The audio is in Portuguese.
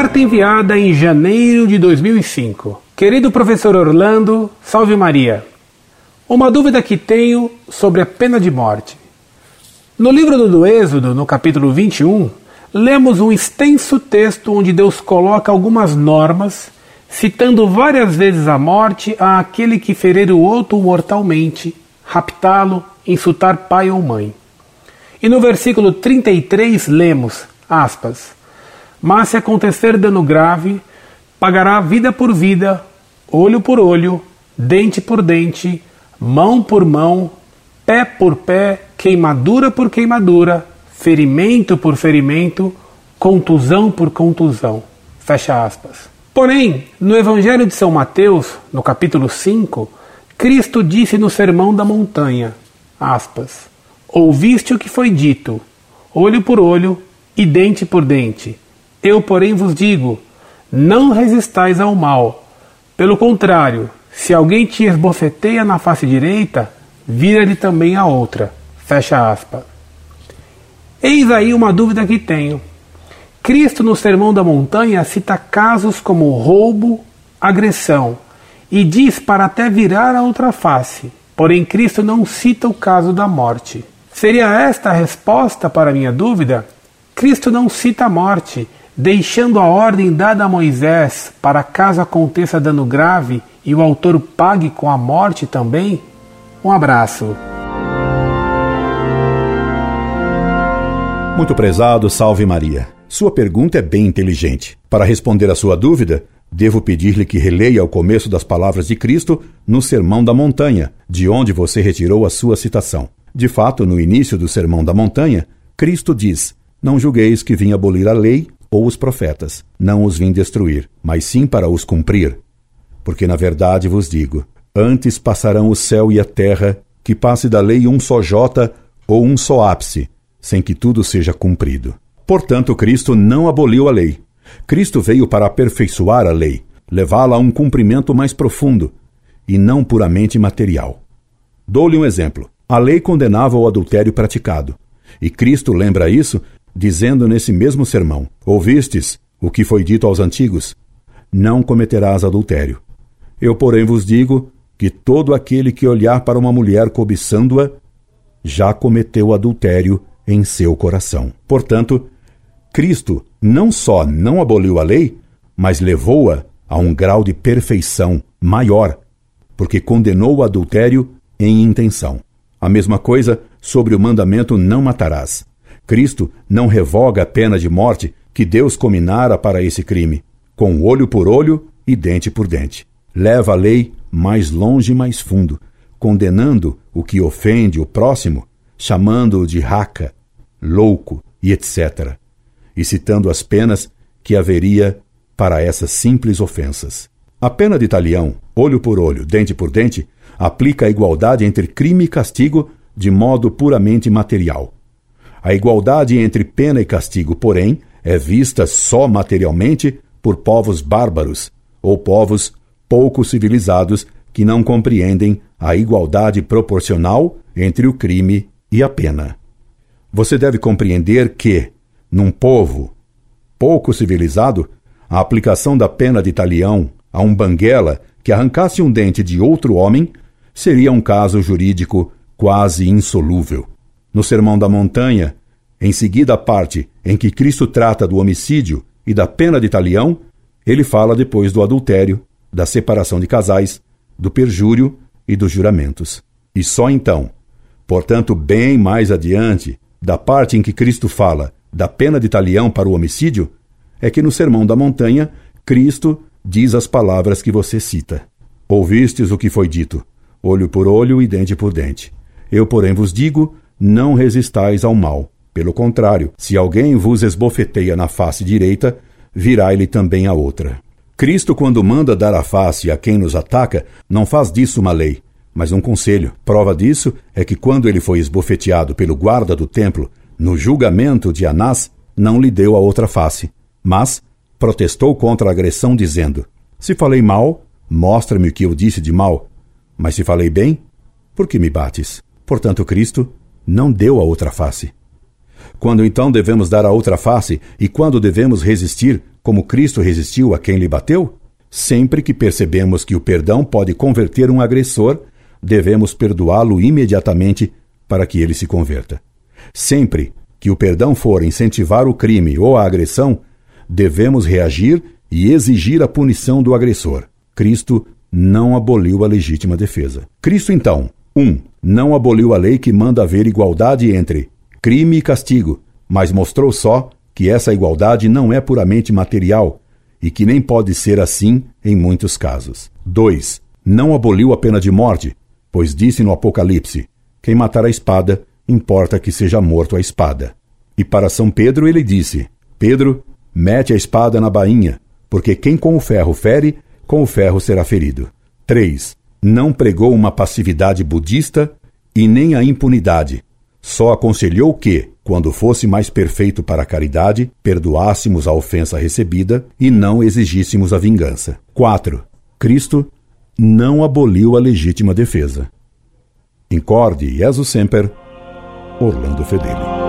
Carta enviada em janeiro de 2005. Querido professor Orlando, salve Maria. Uma dúvida que tenho sobre a pena de morte. No livro do Êxodo, no capítulo 21, lemos um extenso texto onde Deus coloca algumas normas, citando várias vezes a morte a aquele que ferir o outro mortalmente, raptá-lo, insultar pai ou mãe. E no versículo 33 lemos, aspas, mas se acontecer dano grave, pagará vida por vida, olho por olho, dente por dente, mão por mão, pé por pé, queimadura por queimadura, ferimento por ferimento, contusão por contusão. Fecha aspas. Porém, no Evangelho de São Mateus, no capítulo 5, Cristo disse no Sermão da Montanha, aspas, Ouviste o que foi dito, olho por olho e dente por dente. Eu, porém, vos digo: não resistais ao mal. Pelo contrário, se alguém te esbofeteia na face direita, vira-lhe também a outra. Fecha aspas. Eis aí uma dúvida que tenho. Cristo, no Sermão da Montanha, cita casos como roubo, agressão, e diz para até virar a outra face. Porém, Cristo não cita o caso da morte. Seria esta a resposta para a minha dúvida? Cristo não cita a morte, deixando a ordem dada a Moisés para caso aconteça dano grave e o autor pague com a morte também? Um abraço. Muito prezado, salve Maria. Sua pergunta é bem inteligente. Para responder a sua dúvida, devo pedir-lhe que releia o começo das palavras de Cristo no Sermão da Montanha, de onde você retirou a sua citação. De fato, no início do Sermão da Montanha, Cristo diz: Não julgueis que vim abolir a lei ou os profetas. Não os vim destruir, mas sim para os cumprir. Porque na verdade vos digo: antes passarão o céu e a terra, que passe da lei um só jota ou um só ápice, sem que tudo seja cumprido. Portanto, Cristo não aboliu a lei. Cristo veio para aperfeiçoar a lei, levá-la a um cumprimento mais profundo e não puramente material. Dou-lhe um exemplo. A lei condenava o adultério praticado, e Cristo lembra isso dizendo nesse mesmo sermão: Ouvistes o que foi dito aos antigos? Não cometerás adultério. Eu, porém, vos digo que todo aquele que olhar para uma mulher cobiçando-a já cometeu adultério em seu coração. Portanto, Cristo não só não aboliu a lei, mas levou-a a um grau de perfeição maior, porque condenou o adultério em intenção. A mesma coisa sobre o mandamento não matarás. Cristo não revoga a pena de morte que Deus combinara para esse crime, com olho por olho e dente por dente. Leva a lei mais longe e mais fundo, condenando o que ofende o próximo, chamando-o de raca, louco e etc., e citando as penas que haveria para essas simples ofensas. A pena de talião, olho por olho, dente por dente, aplica a igualdade entre crime e castigo de modo puramente material. A igualdade entre pena e castigo, porém, é vista só materialmente por povos bárbaros ou povos pouco civilizados que não compreendem a igualdade proporcional entre o crime e a pena. Você deve compreender que, num povo pouco civilizado, a aplicação da pena de talião a um banguela que arrancasse um dente de outro homem seria um caso jurídico quase insolúvel. No Sermão da Montanha, em seguida a parte em que Cristo trata do homicídio e da pena de talião, ele fala depois do adultério, da separação de casais, do perjúrio e dos juramentos. E só então, portanto, bem mais adiante, da parte em que Cristo fala da pena de talião para o homicídio, é que no Sermão da Montanha, Cristo diz as palavras que você cita. Ouvistes o que foi dito: olho por olho e dente por dente. Eu, porém, vos digo: não resistais ao mal. Pelo contrário, se alguém vos esbofeteia na face direita, virai-lhe também a outra. Cristo, quando manda dar a face a quem nos ataca, não faz disso uma lei, mas um conselho. Prova disso é que quando ele foi esbofeteado pelo guarda do templo, no julgamento de Anás, não lhe deu a outra face, mas protestou contra a agressão, dizendo: Se falei mal, mostra-me o que eu disse de mal. Mas se falei bem, por que me bates? Portanto, Cristo não deu a outra face. Quando então devemos dar a outra face e quando devemos resistir como Cristo resistiu a quem lhe bateu? Sempre que percebemos que o perdão pode converter um agressor, devemos perdoá-lo imediatamente para que ele se converta. Sempre que o perdão for incentivar o crime ou a agressão, devemos reagir e exigir a punição do agressor. Cristo não aboliu a legítima defesa. Cristo, então, 1. Um, não aboliu a lei que manda haver igualdade entre crime e castigo, mas mostrou só que essa igualdade não é puramente material e que nem pode ser assim em muitos casos. 2. Não aboliu a pena de morte, pois disse no Apocalipse: quem matar a espada, importa que seja morto a espada. E para São Pedro ele disse: Pedro, mete a espada na bainha, porque quem com o ferro fere, com o ferro será ferido. 3. Não pregou uma passividade budista e nem a impunidade. Só aconselhou que, quando fosse mais perfeito para a caridade, perdoássemos a ofensa recebida e não exigíssemos a vingança. 4. Cristo não aboliu a legítima defesa. Incorde Jesus Semper, Orlando Fedeli.